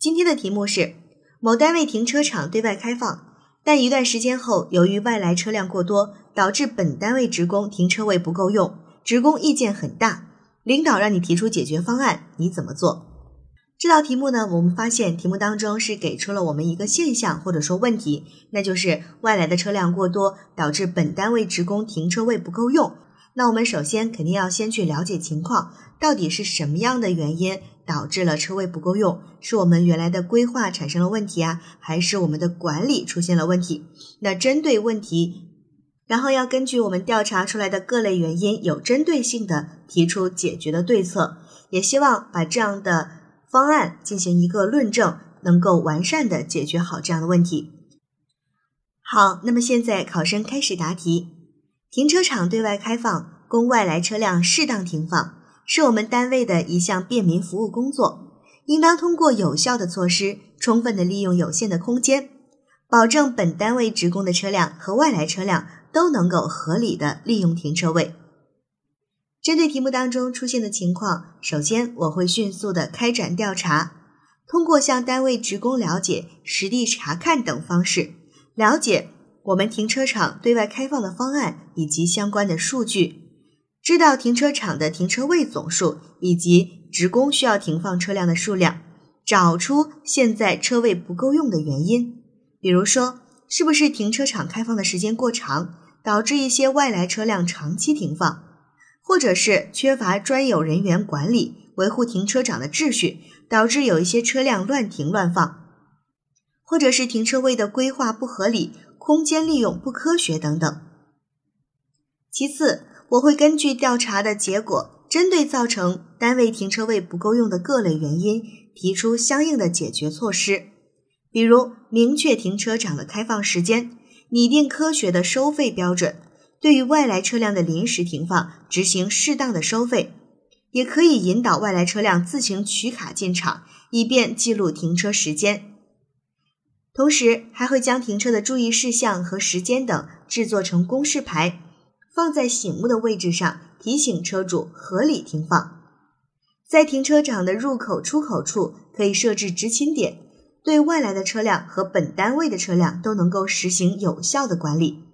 今天的题目是：某单位停车场对外开放，但一段时间后，由于外来车辆过多，导致本单位职工停车位不够用，职工意见很大，领导让你提出解决方案，你怎么做？这道题目呢，我们发现题目当中是给出了我们一个现象或者说问题，那就是外来的车辆过多，导致本单位职工停车位不够用。那我们首先肯定要先去了解情况，到底是什么样的原因导致了车位不够用？是我们原来的规划产生了问题啊，还是我们的管理出现了问题？那针对问题，然后要根据我们调查出来的各类原因，有针对性的提出解决的对策，也希望把这样的方案进行一个论证，能够完善的解决好这样的问题。好，那么现在考生开始答题。停车场对外开放，供外来车辆适当停放，是我们单位的一项便民服务工作，应当通过有效的措施，充分的利用有限的空间，保证本单位职工的车辆和外来车辆都能够合理的利用停车位。针对题目当中出现的情况，首先我会迅速的开展调查，通过向单位职工了解、实地查看等方式，了解。我们停车场对外开放的方案以及相关的数据，知道停车场的停车位总数以及职工需要停放车辆的数量，找出现在车位不够用的原因。比如说，是不是停车场开放的时间过长，导致一些外来车辆长期停放，或者是缺乏专有人员管理维护停车场的秩序，导致有一些车辆乱停乱放，或者是停车位的规划不合理。空间利用不科学等等。其次，我会根据调查的结果，针对造成单位停车位不够用的各类原因，提出相应的解决措施。比如，明确停车场的开放时间，拟定科学的收费标准，对于外来车辆的临时停放执行适当的收费，也可以引导外来车辆自行取卡进场，以便记录停车时间。同时，还会将停车的注意事项和时间等制作成公示牌，放在醒目的位置上，提醒车主合理停放。在停车场的入口、出口处可以设置执勤点，对外来的车辆和本单位的车辆都能够实行有效的管理。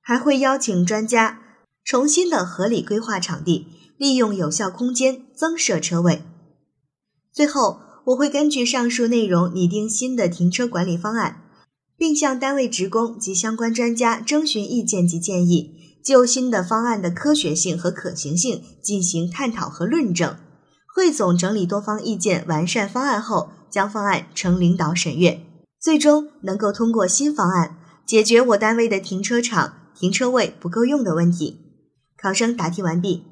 还会邀请专家重新的合理规划场地，利用有效空间增设车位。最后。我会根据上述内容拟定新的停车管理方案，并向单位职工及相关专家征询意见及建议，就新的方案的科学性和可行性进行探讨和论证，汇总整理多方意见，完善方案后，将方案呈领导审阅，最终能够通过新方案解决我单位的停车场停车位不够用的问题。考生答题完毕。